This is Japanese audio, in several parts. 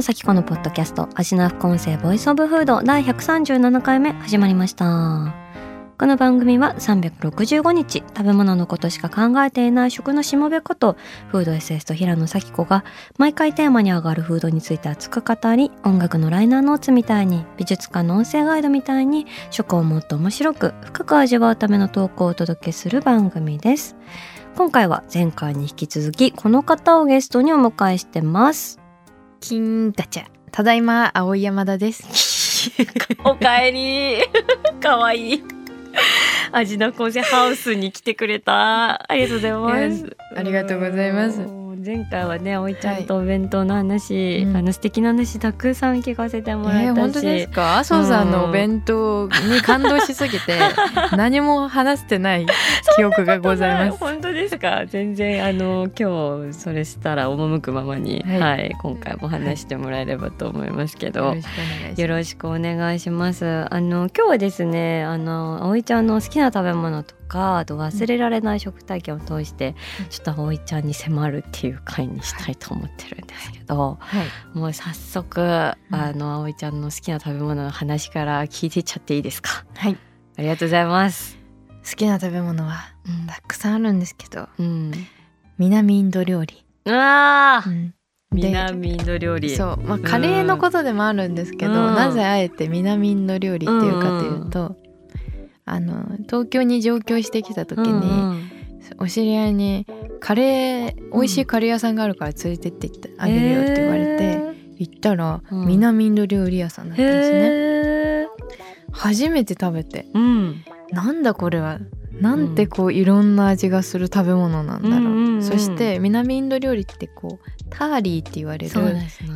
野咲子のポッドキャストアジナ副音声 Voice of Food 第137回目始まりました。この番組は365日食べ物のことしか考えていない食のしもべことフードエッセイスト平野咲子が毎回テーマに上がるフードについて熱く語り音楽のライナーノーツみたいに美術館の音声ガイドみたいに食をもっと面白く深く味わうための投稿をお届けする番組です。今回は前回に引き続きこの方をゲストにお迎えしてます。金ガチャ。ただいま青山田です。おかえり。かわいい。味の構成ハウスに来てくれた。ありがとうございます。ありがとうございます前回はね葵ちゃんとお弁当の話、うん。あの素敵な話たくさん聞かせてもらえたし、えー、本当ですか？麻生さんのお弁当に感動しすぎて 何も話してない記憶がございます。本当ですか？全然あの今日それしたら赴くままに、は、はいい今回も話してもらえればと思いますけど、よろしくお願いします。あの今日はですね、あの葵ちゃんの好きな食べ物とか、あと忘れられない食体験を通して、ちょっと葵ちゃんに迫るっていう回にしたいと思ってるんですけど、はい。もう早速あの葵ちゃんの好きな食べ物の話から聞いていっちゃっていいですか？はい。ありがとうございます。好きな食べ物はたくさんあるんですけどうん。南インド料理、うわー、うん。南インド料理。そう。まあカレーのことでもあるんですけど、うん。なぜあえて南インド料理っていうかというと、あの東京に上京してきた時に、うんうん。お知り合いにカレー美味しいカレー屋さんがあるから連れてってあげるよって言われて、行ったら、うん。南インド料理屋さんだったんですね。へー。初めて食べて。うん。なんだこれは。なんてこういろんな味がする食べ物なんだろう,、うんうんうんそして南インド料理ってこうターリーって言われる。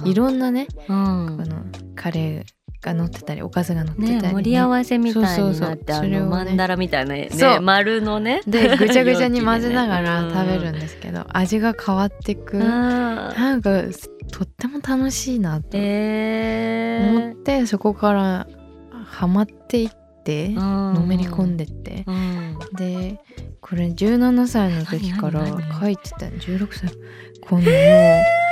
いろんなね、うん。あのカレーが乗ってたりおかずが乗ってたり、ね、盛り合わせみたいになってそうそマンダラみたいなねそう。丸のねでぐちゃぐちゃに混ぜながら食べるんですけど、味が変わってく。なんかとっても楽しいなと思っえて、そこからハマっていってー、のめり込んで、でって、うん。でこれ17歳の時から書いてた。16歳？このもう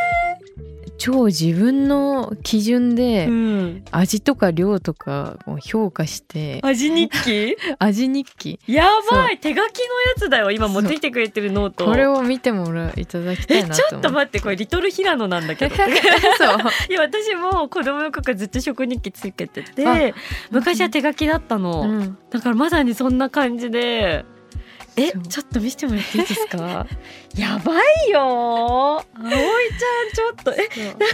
超自分の基準でうん、味とか量とかを評価して味日記？味日記。やばい！手書きのやつだよ今持ってきてくれてるノート。これを見てもらいただきたえいなと思ちょっと待ってこれリトル平野なんだけど。そう。いや私も子供の頃からずっと食日記つけてあて昔は手書きだったの、うん。だからまさにそんな感じでえちょっと見せてもらっていいですか？やばいよ。葵ちゃんちょっとえ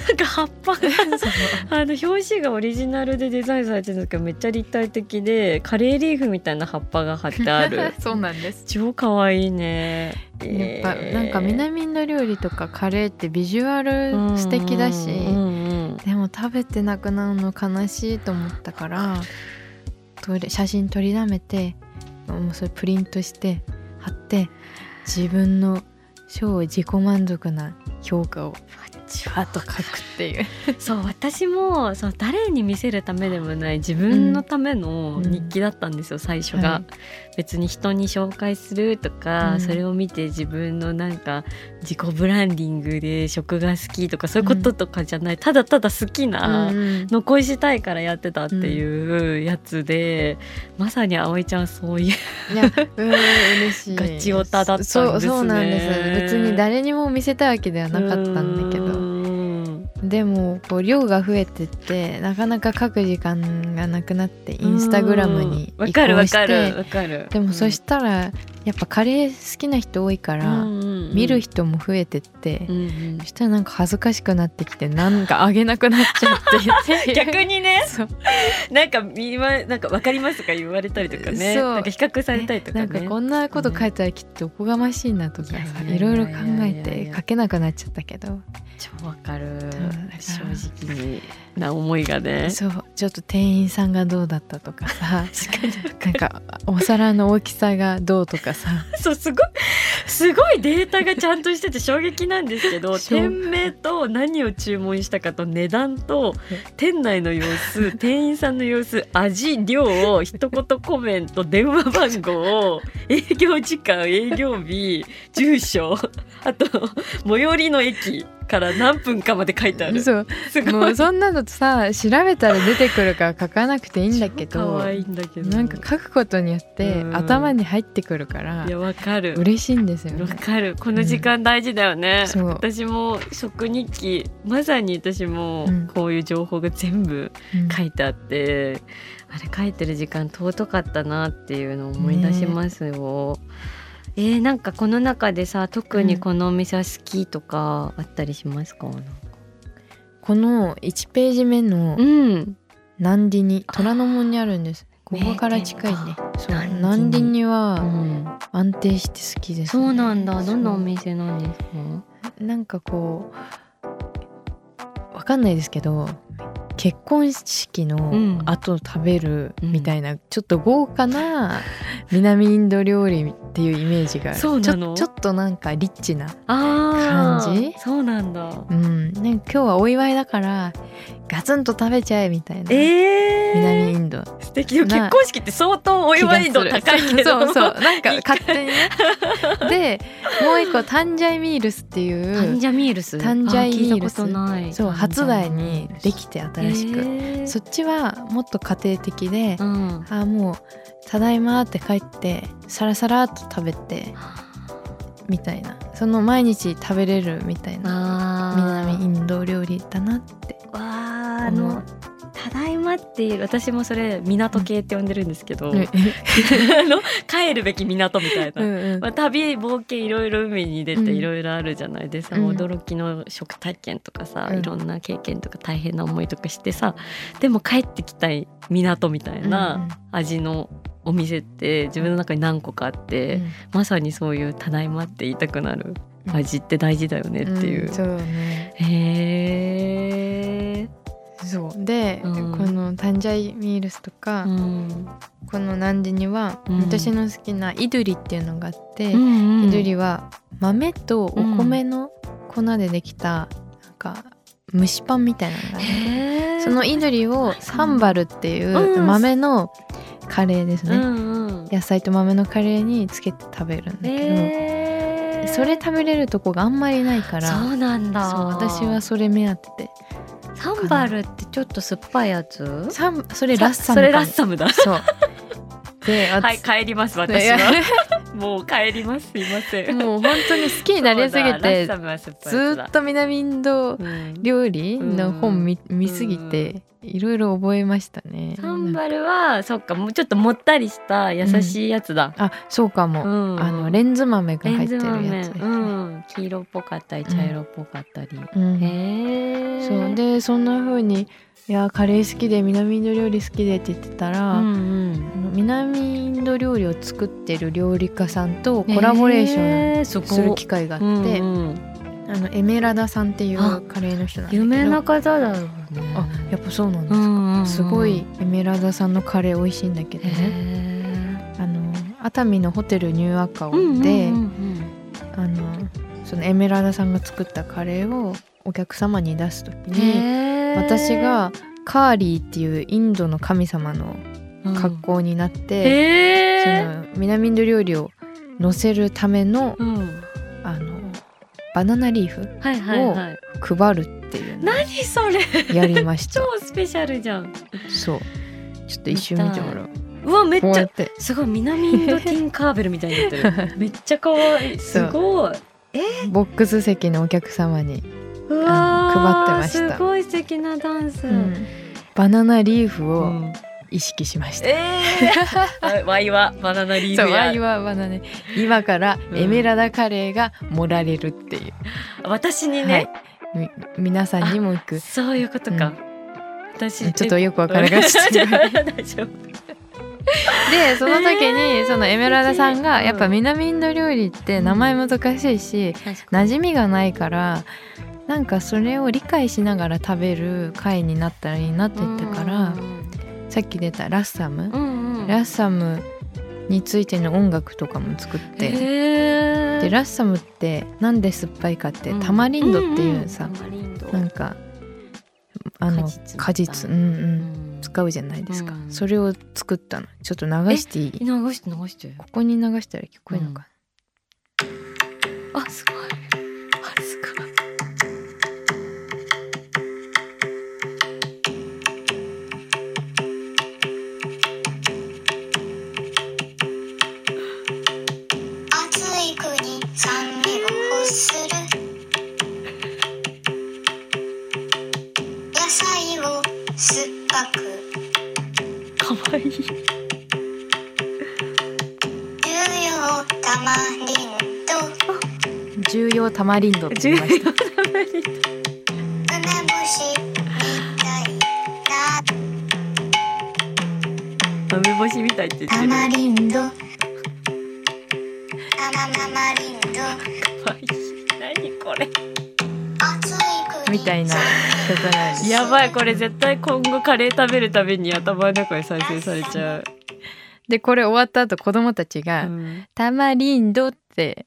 なんか葉っぱが あの表紙がオリジナルでデザインされてるんですけどめっちゃ立体的でカレーリーフみたいな葉っぱが貼ってある。そうなんです。超可愛いね。やっぱなんか南インド料理とかカレーってビジュアル素敵だし、でも食べてなくなるの悲しいと思ったから撮れ写真撮りだめてもうそれプリントして貼って自分の超自己満足な評価をあと書くっていう。そう私もそう誰に見せるためでもない自分のための日記だったんですよ、最初が、はい別に人に紹介するとか、うん。それを見て自分のなんか自己ブランディングで食が好きとかそういうこととかじゃない、ただただ好きな、うん残したいからやってたっていうやつで、まさに葵ちゃんそういういやうん嬉しい。ガチオタだったんですね。そうそうなんです。別に誰にも見せたいわけではなかったんだけうど。んでもこう量が増えてってなかなか書く時間がなくなってインスタグラムに移わかるわ行してかる。わかるでもそしたらやっぱカレー好きな人多いから、見る人も増えてって、うんうん。そしたらなんか恥ずかしくなってきてなんかあげなくなっちゃって。逆にね。そう。なんか見まなんかわかりますとか？言われたりとかね。そう。なんか比較されたりとかね。なんかこんなこと書いたらきっとおこがましいなとかさいろいろ考えて書けなくなっちゃったけど。超わかる。正直にな思いがね。そう。ちょっと店員さんがどうだったとかさ。なんかお皿の大きさがどうとかさ。そうすごいすごいデータがちゃんとしてて衝撃なんですけど店名と何を注文したかと値段と店内の様子 店員さんの様子味量を一言コメント電話番号営業時間営業日住所あと最寄りの駅から何分かまで書いてある。すそうもうそんなのさ調べたら出てくるから書かなくていいんだけど可愛いんだけど。なんか書くことによってうん。頭に入ってくるからいやわかる。嬉しいんですよね。わかる。この時間大事だよね、そう。私も食日記まさに私もうん。こういう情報が全部うん。書いてあって、あれ書いてる時間尊かったなっていうのを思い出しますよ、えー、なんかこの中でさ特にこのお店は好きとかあったりしますか、この1ページ目のうん。南里に虎ノ門にあるんです。ここから近いね。そう。南里に。うはん、安定して好きです、そうなんだ。どんなお店なんですか？なんかこうわかんないですけど結婚式うん。の後食べるみたいな、ちょっと豪華な 南インド料理っていうイメージがそうなの。ちょちょっとなんかリッチな感じ。そうなんだ。うん。なんか今日はお祝いだからガツンと食べちゃえみたいな、えー、南インド。素敵でも結婚式って相当お祝い度高いけど。そうそう。なんか勝手にね。でもう一個タンジャイミールスっていうタンジャミールス？タンジャイミールスあ聞いたことない。そう初代にできて新しく、へーそっちはもっと家庭的で、うん。あもう「ただいま」って帰ってサラサラっと食べてみたいな。その毎日食べれるみたいな。あ南インド料理だなってわああのただいまっていう私もそれ港系って呼んでるんですけど、うん。あの帰るべき港みたいな、うんまあ、旅冒険いろいろ海に出てうん。いろいろあるじゃないでさ、うん。驚きの食体験とかさ、うん。いろんな経験とか大変な思いとかしてさでも帰ってきたい港みたいな味のお店って自分の中に何個かあって、うん。まさにそういう「ただいま」って言いたくなる味って大事だよねっていう。んそうね。へえ。で、うん。このタンジャイミールスとか、うん。この南寺には、うん。私の好きなイドゥリっていうのがあって、うんイドゥリは豆とお米の粉でできた、なんか蒸しパンみたいなのがねへー。そのイドゥリをサンバルっていううん。豆のカレーですね、うんうん。野菜と豆のカレーにつけて食べるんだけど、それ食べれるとこがあんまりないからそうなんだ。そう私はそれ目当てでサンバルってちょっと酸っぱいやつ？サンそれラッサムそれラッサムだ。そう。で はい私帰ります私は。もう帰りますすいません。もう本当に好きになりすぎてずっと南インドうん料理の本見,、見すぎていろいろ覚えましたね。サンバルはそっかもうちょっともったりした優しいやつだ、あそうかも、うん。あのレンズ豆がレ入ってるやつ。ですね。うん、黄色っぽかったり茶色っぽかったり、うん。へえ。そう。でそんな風にいやカレー好きで南インド料理好きでって言ってたら、うんうあんの南インド料理を作ってる料理家さんとコラボレーションすする機会があって、うんうんあのエメラダさんっていうあカレーの人なんだ有名な方だろうね。あやっぱそうなんですか、うんうんうん。すごいエメラダさんのカレー美味しいんだけど。ねへあの熱海のホテルニューアカオーで、うんうん。あのそのエメラダさんが作ったカレーをお客様に出す時うんに、私がカーリーっていうインドの神様の格好になって、へそーの南インド料理を乗せるためのうん。あのバナナリーフはいはいはい。配るっていう何それ。やりました。超スペシャルじゃん。そう。ちょっと一瞬見てもらおう。うわめっちゃって。すごい南インドティンカーベルみたいになってる。めっちゃ可愛いすごいボックス席のお客様に、配ってました。すごい素敵なダンス、うん。バナナリーフをうん。意識しました。えー、ワイはバナナリーフや。イはバナナ。今からエメラダカレーが盛られるっていう、私にはい。皆さんにも行く。そういうことか、うん。私ちょっとよくわからない 大丈夫大丈夫 でその時えー。にそのエメラダさんがうん。やっぱ南インド料理って名前難しいし馴染みがないからなんかそれを理解しながら食べる会になったらいいなって言ったからさっき出たラッサム。うんうん。ラッサムについての音楽とかも作って。でラッサムってなんで酸っぱいかってうん。タマリンドっていうさなんかあの果実。うんうん。うん使うじゃないですか。うん。それを作ったのちょっと流していい流して流してここに流したら聞こえるのかあすごいマリンドって言いました。梅干しみたいって言ってタるマリンド。タマタマリンド。かわいい何これみたいな。曲なんですやばいこれ絶対今後カレー食べるたびに頭の中で再生されちゃう、でこれ終わった後子供たちがうん「タマリンド」って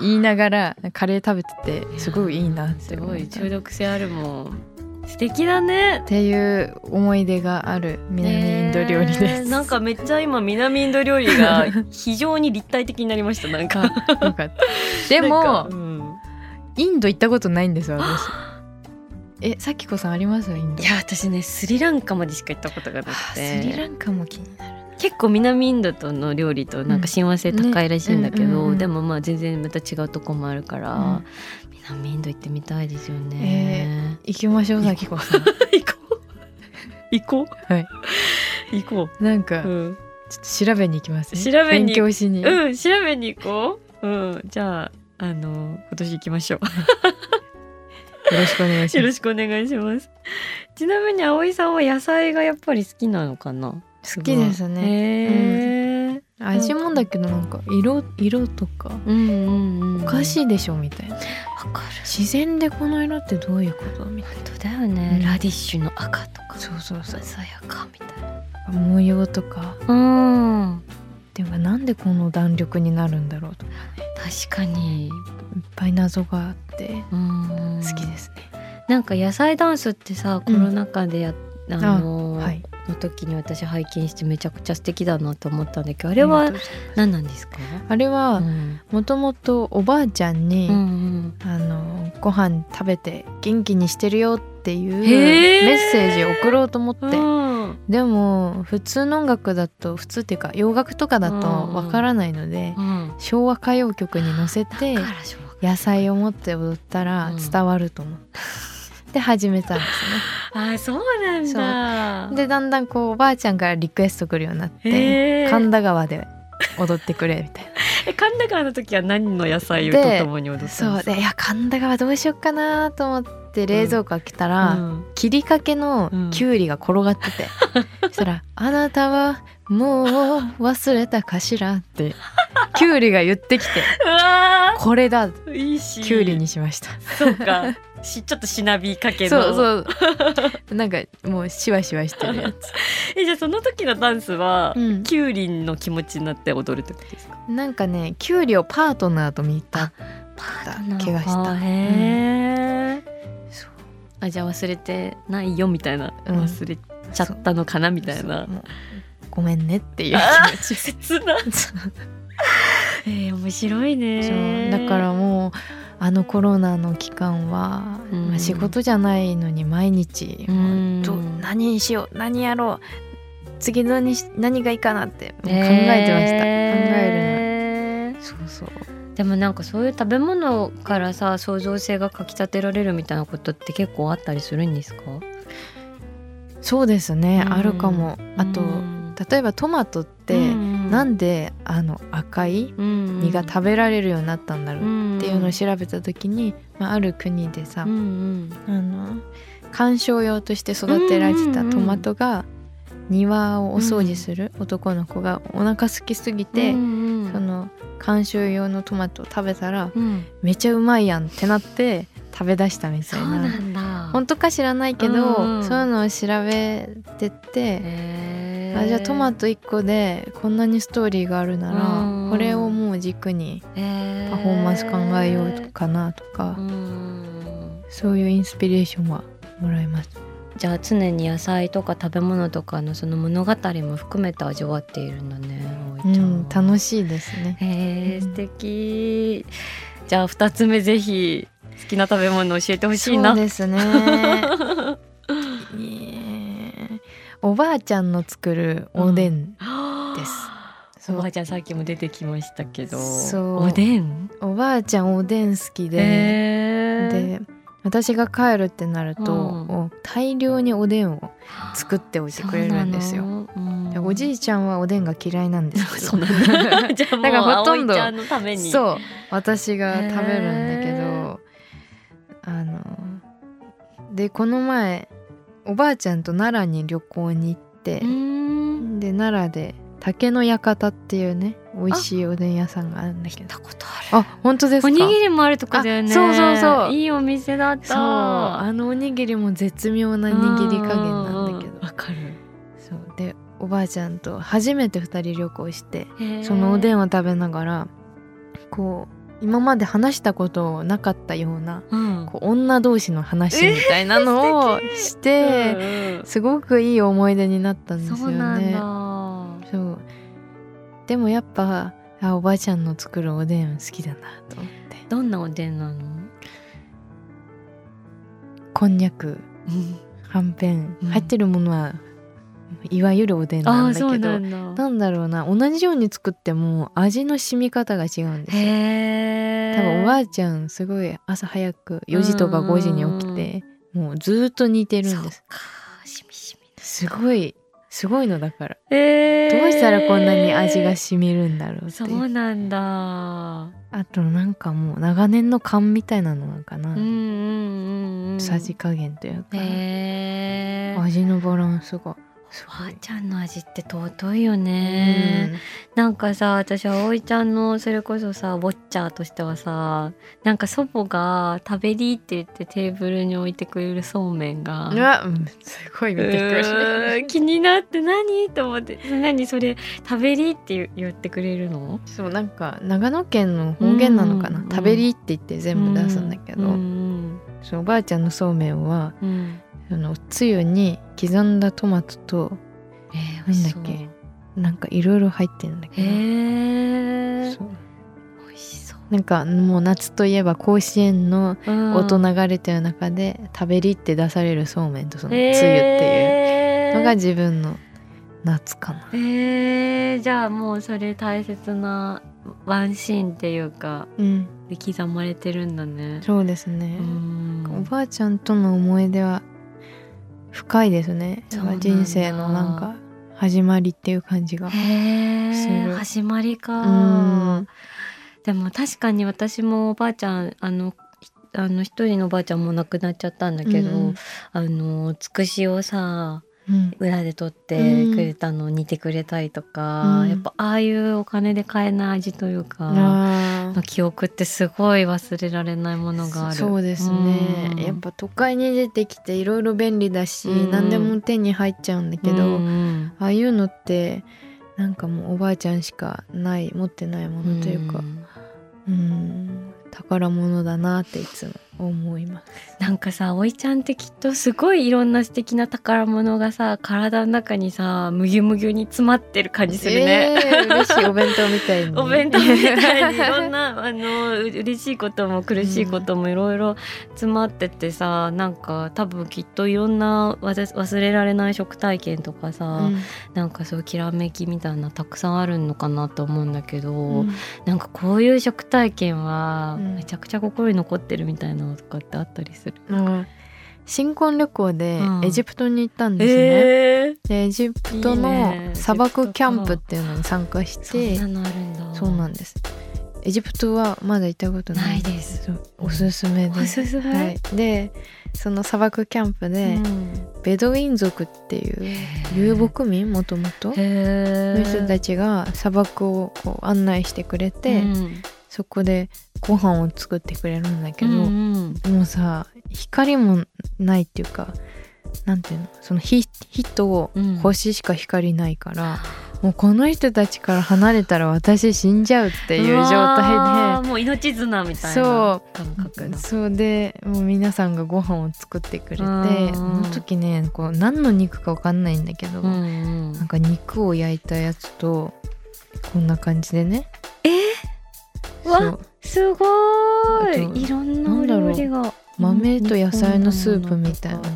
言いながらカレー食べててすごいいいなってすごい中毒性あるもん。素敵だね。っていう思い出がある南インド料理です、ねえなんかめっちゃ今南インド料理が 非常に立体的になりましたなんか。あよかった。でもかうん。インド行ったことないんですよ私。えさきこさんあります？インド。いや私ねスリランカまでしか行ったことがなくあスてリランカも気になる結構南インドとの料理となんか親和性高いらしいんだけど、うんねでもまあ全然また違うとこもあるから、うん。南インド行ってみたいですよね、行きましょうさきこさん行こう。行こう。はい。行こなんかう、うん、ちょっと調べに行きます。調べに勉強しに、ようん、調べに行こう。うん。じゃああの今年行きましょう。ろしくお願いします。よろしくお願いします。ちなみに葵さんは野菜がやっぱり好きなのかな？好きですね。へえ、味もだけどなんか色色とか。うんうんうん。おかしいでしょみたいな。わかる。自然でこの色ってどういうことみたい本当だよね、うん。ラディッシュの赤とか。なそうそうそう。鮮やかみたいな。模様とか。うん。でもなんでこの弾力になるんだろうとか確かに。いっぱい謎があって。うん好きですね、なんか野菜ダンスってさコロナ禍でや、あのはい。の時に私拝見してめちゃくちゃ素敵だなと思ったんだけどああれは何なんですか？あれはうん。もともとおばあちゃんに、うんうん。あのご飯食べて元気にしてるよっていうメッセージを送ろうと思って、うん。でも普通の音楽だと普通っていうか洋楽とかだとうんわからないので、うん。昭和歌謡曲に乗せて野菜を持って踊ったらうん。伝わると思って、で始めたんですあーそうなんだ。ねでだんだんこうおばあちゃんからリクエスト来るようになって神田川で踊ってくれみたいな。え神田川の時は何の野菜とともに踊ったんですか？そう。でいや神田川どうしよっかなと思って冷蔵庫開けたら、うん。切りかけのきゅうりが転がってて、そしたら「あなたはもう忘れたかしら?」ってきゅうりが言ってきて これだ。ーいいしきゅうりにしました。そうかし ちょっとしなびかけの。そうそう。なんかもうシワシワしてるやつ。えじゃあその時のダンスは、うん。キュウリの気持ちになって踊るってことですか？なんかねきゅうりをパートナーと見たパートナー気がした。へえ、そうあじゃあ忘れてないよみたいな、うん。忘れちゃったのかなみたいな。ごめんねっていうあ気持ち。切な。えー、面白いねだからもうあのコロナの期間は、うん。まあ仕事じゃないのに毎日、うん。ど何にしよう何やろう次何し何がいいかなって考えてました、考ええるるの。そうそう。でもなんかそういう食べ物からさ創造性がかきたてられるみたいなことって結構あったりするんですか？そうですね、うん。あるかも。あと、うん。例えばトマトって、なんであの赤い実実が食べられるようになったんだろうっっていうのを調べた時に、まあ、ある国でさ、うんうん。あの観賞用として育てられてたトマトが庭をお掃除する男の子がお腹空きすぎて、うんうん。その観賞用のトマトを食べたらうん。めちゃうまいやんってなって食べ出したみたそな。いうなんだ。本当か知らないけど、うんうん。そういうのを調べてって、あじゃあトマト1個でこんなにストーリーがあるなら、うん。これをもう軸にパフォーマンス考えようかなとか、うん。そういうインスピレーションはもらいます。じゃあ常に野菜とか食べ物とかのその物語も含めて味わっているんだねうん、楽しいですね。へえうん素敵。じゃあ二つ目ぜひ好きな食べ物教えてほしいな。そうですね。おばあちゃんの作るおでん、です。そうおばあちゃんさっきも出てきましたけど。おでん？おばあちゃんおでん好きで、へー。で私が帰るってなると、うん。お大量におでんを作っておいてくれるんですよ。おじいちゃんはおでんが嫌いなんですけど。だ。じゃあもうだからほとんどそう私が食べるんだけへど。あでこの前おばあちゃんと奈良に旅行に行ってう、ん。で奈良で竹の館っていうね美味しいおでん屋さんがあるんだけど。行ったことあるあ本当ですか？おにぎりもあるとこだよね。あそうそうそう。いいお店だった。そう。あのおにぎりも絶妙な握り加減なんだけど。わかるそう。でおばあちゃんと初めて2人旅行してそのおでんを食べながらこう今まで話したことなかったようなうん。こう女同士の話みたいなのをして、うんうん。すごくいい思い出になったんですよね。だ。そう。でもやっぱあおばあちゃんの作るおでん好きだなと思って。どんなおでんなの？こんにゃく。はんぺん。入ってるものはいわゆるおでんなんだけど、なんだ。ろうな同じように作っても味の染み方が違うんですよ。多分おばあちゃんすごい朝早く4時とか5時に起きてもうずーっと煮てるんです。かしみしみすごいすごいのだから。えどうしたらこんなに味が染みるんだろうって。そうなんだ。あとなんかもう長年の勘みたいなのなのかな、うんうんうんうんさじ加減というか、味のバランスがおばあちゃんの味って尊いよね、なんかさ私葵ちゃんのそれこそさウォッチャーとしてはさなんか祖母が食べりって言ってテーブルに置いてくれるそうめんがうんうん、すごい見てくうる気になって何？と思って。何それ？食べりって言言ってくれるの？そうなんか長野県の方言なのかな、うん食べりって言って全部出すんだけど、うん。そうおばあちゃんのそうめんはうんそのつゆに刻んだトマトとえー、なんだっけ？なんかいろいろ入ってるんだけへど、えそう。美味しそう。なんかもう夏といえば甲子園の音流れてる中で食べりって出されるそうめんとそのつゆっていうのが自分の夏かな。えー、じゃあもうそれ大切なワンシーンっていうかうん、で刻まれてるんだね。そうですね。う。ん。おばあちゃんとの思い出は深いですね。人生のなんか始まりっていう感じが。へするえ始まりうかん。でも確かに私もおばあちゃんあのひあの一人のおばあちゃんも亡くなっちゃったんだけど、うんあのつくしをさうん裏で取ってくれたのを煮てくれたりとか、うん。やっぱああいうお金で買えない味というか、あー。記憶ってすごい忘れられないものがある。そうですね、うん。やっぱ都会に出てきていろいろ便利だし、うん。何でも手に入っちゃうんだけど、うんああいうのってなんかもうおばあちゃんしかない持ってないものというか。ん。うん。宝物だなっていつも思います。なんかさおいちゃんってきっとすごいいろんな素敵な宝物がさ体の中にさむぎゅむぎゅに詰まってる感じするね。えー嬉しいお弁当みたいに。お弁当みたいにいろんなあのう嬉しいことも苦しいこともいろいろ詰まっててさ、なんか多分きっといろんな忘れられない食体験とかさ、うんなんかそういうきらめきみたいなたくさんあるのかなと思うんだけど、うんなんかこういう食体験はうんめちゃくちゃ心に残ってるみたいなのとかってあったりする。新婚旅行でうん。エジプトに行ったんですね、えでエジプトのね。砂漠キャンプっていうのに参加しー、てそうなんです。エジプトはまだ行ったことない。です。おすすめで。す、おすすめ？はい、でその砂漠キャンプで、うん。ベドウィン族っていう遊牧民もともとへの人たちちが砂漠をこう案内してくれて、うんそこでご飯を作ってくれるんだけど、うんもうさ光もないっていうかなんていうの？その火火とうん。星しか光ないから、もうこの人たちから離れたら私死んじゃうっていう状態わーもう命綱みたいなそ感覚でだそうでもう皆さんがご飯を作ってくれてうん。その時ねこう何の肉か分かんないんだけど、うんうん。なんか肉を焼いたやつとこんな感じでねうわすごい。いろんなお料理が。豆と野菜のスープみたいなのと。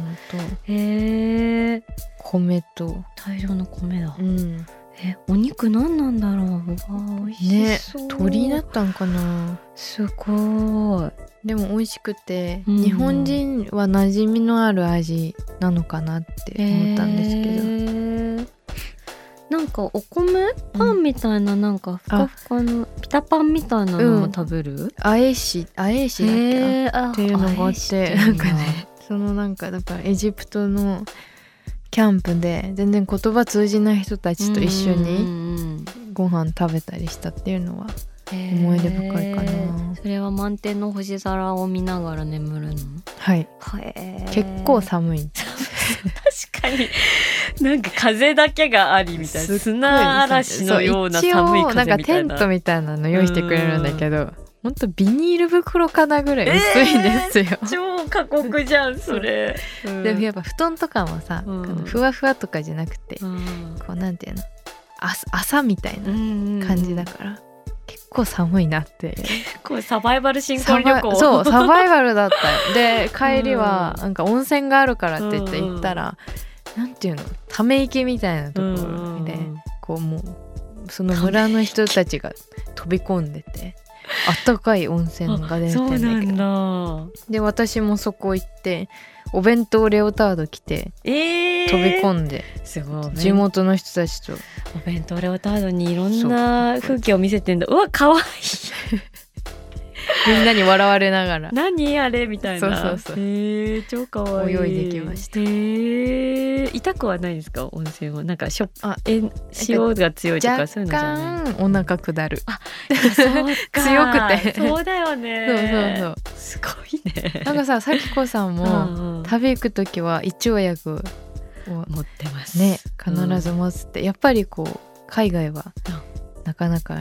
へえ米と、大量の米だ。うん、えお肉何なんだろう。うわー美味ねしそう。鳥だったんかな。すごい。でも美味しくて、うん日本人は馴染みのある味なのかなって思ったんですけど、なんかお米パンみたいななんかふかふかのピタパンみたいなのも食べる、あえしあえしだっけ？っていうのがあってなんかねそのなんかだからエジプトのキャンプで全然言葉通じない人たちと一緒ににご飯食べたりしたっていうのは思い出深いかな。それは満天の星空を見ながら眠るの？はい。結構寒い。確かになんか風だけがありみたいな砂嵐のような寒い風みたいな。なんかテントみたいなの用意してくれるんだけどほん。とビニール袋かなぐらい薄いんですよ、超過酷じゃんそれ、でもやっぱ布団とかもさ、うん。ふわふわとかじゃなくて、うん。こうなんていうの？朝朝みたいな感感じだから、結構寒いなって。こうサバイバル新婚旅行。そうサバイバルだった。よで 帰りはうん。なんか温泉があるからって言って行ったら、なんていうの？ため池みたいなところで、こうもうその村の人たちが飛び込んでてあったかい温泉が出てんだけど。で私もそこ行ってお弁当レオタード着てえー、飛び込んで、すごい。地元の人たちと。お弁当レオタードにいろんな風景を見せてんだ。うわ可愛い みんなに笑われながら。何あれみたいな。そうそうそう。へえ超可愛い泳いできました。へえ痛くはないですか温泉は。なんかしょあえ塩が強いとか若そういうのじゃない？干お腹下る。そうか。強くて。そうだよそうねそう。すごいね。なんかささきこさんもうんうん旅行く時は胃腸薬を。持ってますね必ず持つって、やっぱりこう海外はなかなか？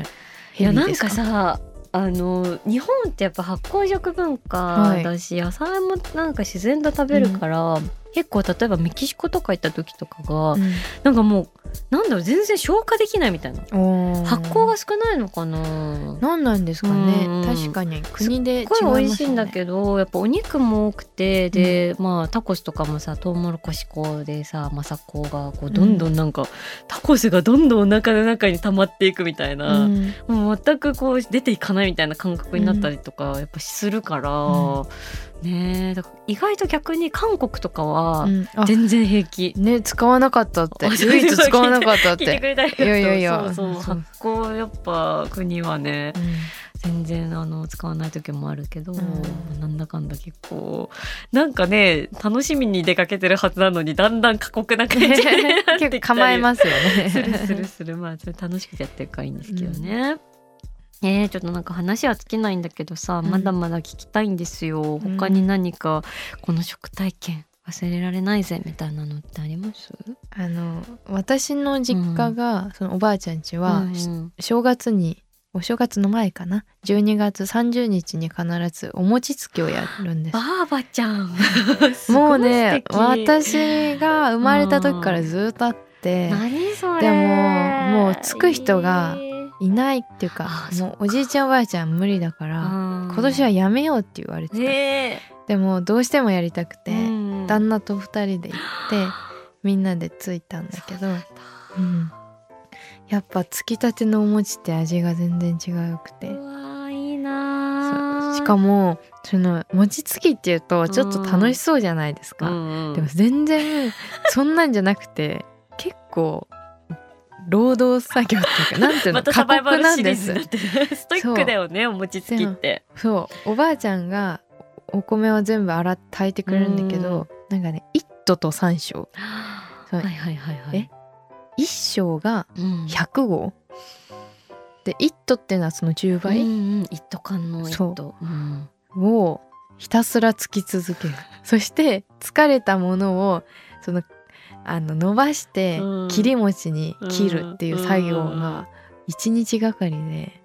いやなんかさあの日本ってやっぱ発酵食文化だし、野菜もなんか自然と食べるから、結構例えばメキシコとか行った時とかが、うん。なんかもうなんだろう全然消化できないみたいな。発酵が少ないのかな。なんなんですかね、うん。確かに。国で違いますごい美味しいんだどけどやっぱお肉も多くてで、まあタコスとかもさトウモロコシ粉でさマサコがこうどんどんなんか、タコスがどんどんお腹の中に溜まっていくみたいな、うん。もう全くこう出ていかないみたいな感覚になったりとかやっぱするから、うね意外と逆に韓国とかは全然平気。ね使わなかったって。あ唯一使わなかったっ聞いてくて、れたりいやいやいや。そうそう発酵やっぱ国はねうん。全然あの使わない時もあるけど、ん。なんだかんだ結構なんかね楽しみに出かけてるはずなのにだんだん過酷な感じになってきたり。結構構えますよね。するするする。まあそれ楽しくてやってるからいいんですけどね。えー、ちょっとなんか話は尽きないんだけどさ、うん。まだまだ聞きたいんですよ。うん他に何かこの食体験忘れられないぜみたいなのってあります？あの私の実家が、そのおばあちゃん家は、うんうん。正月にお正月の前かな？12月30日に必ずお餅つきをやるんです。ばあばちゃん。もうね私が生まれた時からずっとあって。何それ。でももうつく人がえーいないっていうかもうおじいちゃんおばあちゃん無理だから今今年はやめようって言われてた、ねでもどうしてもやりたくて、え旦那と二人で行ってみんなでついたんだけどうん、やっぱつきたてのお餅って味が全然違うくて。いいなしかもその餅つきっていうとちょっと楽しそうじゃないですか、うん。でも全然そんなんじゃなくて結構労働作業っていうか なんていうのまたサバイバルシリーすズになってる。ストイックだよね お餅つきって。そう。おばあちゃんがお米を全部洗って炊いてくれるんだけど、なんかね一斗と三升 はいはいはいはい。え？一升がうん。100合で一斗っていうのはその10うん倍うん。一斗缶の一そう。斗うん。をひたすらつき続ける。そして疲れたものをそのあの伸ばしてうん。切り餅に切るっていう作業うんが一日がかりで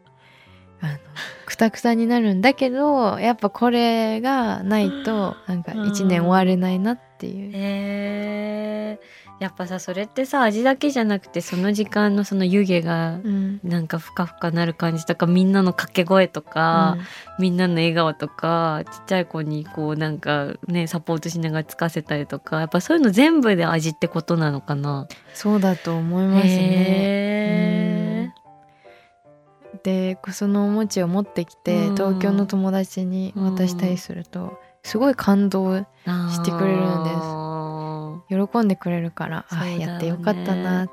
あのくたくたになるんだけどやっぱこれがないとなんか一年終われないなっていう。へーやっぱさそれってさ味だけじゃなくてその時間のその湯気がうんなんかふかふかなる感じとかみんなの掛け声とか、みんなの笑顔とかちっちゃい子にこうなんかねサポートしながらつかせたりとかやっぱそういうの全部で味ってことなのかな。そうだと思いますね。へでそのお餅を持ってきて、うん東京の友達に渡したりすると、すごい感動ーしてくれるんです。あ喜んでくれるから、あね。やってよかったなって。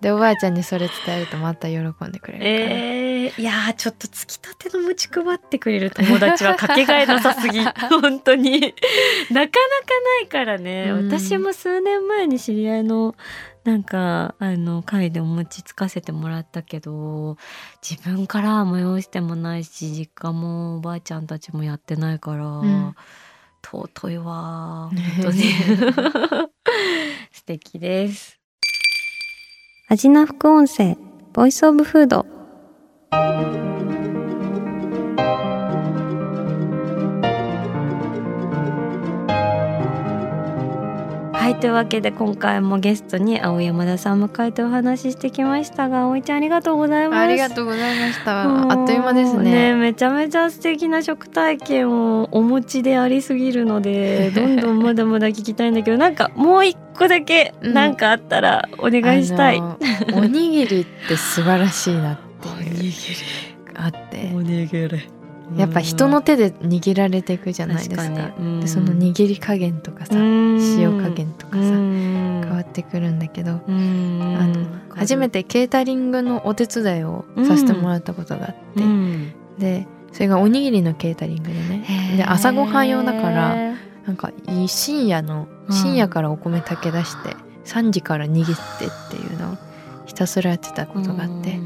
でおばあちゃんにそれ伝えるとまた喜んでくれるから、えー、いやーちょっとつきたての餅配ってくれる友達はかけがえなさすぎ。本当に。なかなかないからね、うん。私も数年前に知り合いのなんかあの会でお餅つかせてもらったけど自分からは催してもないし実家もおばあちゃんたちもやってないから、ん。尊いわね。本当に。素敵です。味な副音声ボイスオブフードはいというわけで今回もゲストに青山田さんを迎えてお話ししてきましたが葵ちゃんありがとうございます。ありがとうございましたあっという間ですね。めちゃめちゃ素敵な食体験をお持ちでありすぎるので どんどんまだまだ聞きたいんだけどなんかもう一個だけうん。なんかあったらお願いしたい、あのおにぎりって素晴らしいなっていう。あって。にぎりやっぱ人の手で握られていくじゃないですか。でその握り加減とかさ塩塩加減とかさ変わってくるんだけどあの初めてケータリングのお手伝いをさせてもらったことがあって、うん。でそれがおにぎりのケータリングでね。で朝ごはん用だからなんか深夜のうん。深夜からお米炊け出して3時から握ってっていうのをひたすらやってたことがあって、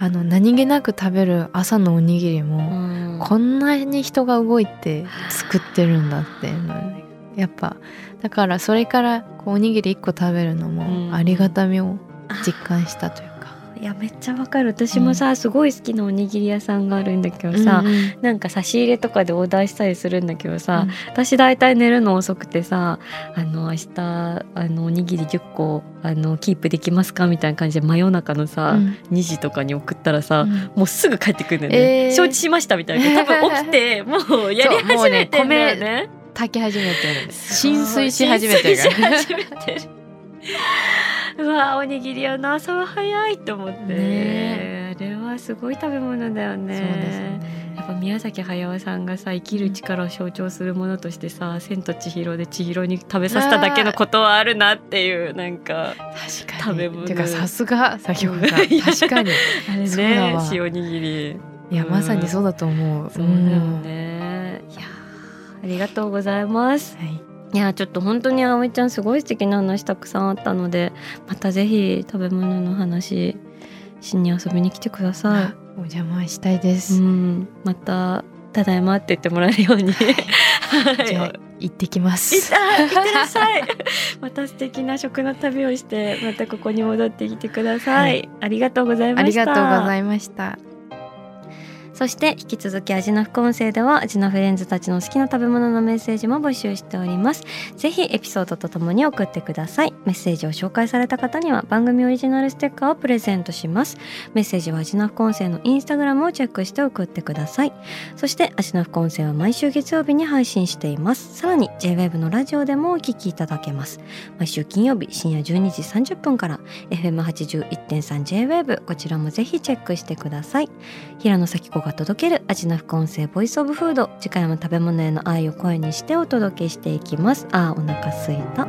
あの何気なく食べる朝のおにぎりも、こんなに人が動いて作ってるんだって。いうのやっぱだからそれからこうおにぎり1個食べるのうん。もありがたみを実感したというか。いやめっちゃわかる。私もさ、すごい好きなおにぎり屋さんがあるんだけどさ、うんうん。なんか差し入れとかでオーダーしたりするんだけどさ、うん。私大体寝るの遅くてさあの明日あのおにぎり10個あのキープできますかみたいな感じで真夜中のさ、うん。2時とかに送ったらさ、うん。もうすぐ帰ってくるんだよね、えー。承知しましたみたいな。多分起きて もうやり始めてんだよね。炊き始めてる浸水し始めてるうわおにぎり屋の朝は早いと思って、ねあれはすごい食べ物だよね。そうですね。やっぱ宮崎駿さんがさ生きる力を象徴するものとしてさ「千と千尋」で千尋に食べさせただけのことはあるなっていうなんか確かに。食べ物。てかさすが先ほど 確かに。あれそうだねわ。塩にぎり。いやまさにそうだと思う。そうだよね。いやーありがとうございます。うんはいいやちょっと本当に葵ちゃんすごい素敵な話たくさんあったのでまたぜひ食べ物の話しに遊びに来てくださあお邪魔したいでい。す、うん、またただいまって言ってもらえるように。はい。じゃあ行ってきまいすあいってらっしゃい。また素敵な食の旅をして、またここに戻ってきてください。はいありがとうございました。ありがとうございましたそして引き続き味の副音声では味のフレンズたちの好きな食べ物のメッセージも募集しております。ぜひエピソードとともに送ってください。メッセージを紹介された方には番組オリジナルステッカーをプレゼントします。メッセージは味の副音声のインスタグラムをチェックして送ってください。そして味の副音声は毎週月曜日に配信しています。さらに JWEB のラジオでもお聞きいただけます。毎週金曜日深夜12時30分から FM81.3JWEB こちらもぜひチェックしてください。平野咲子が届ける味の副音声ボイスオブフード次回も食べ物への愛を声にしてお届けしていきます。あーお腹すいた。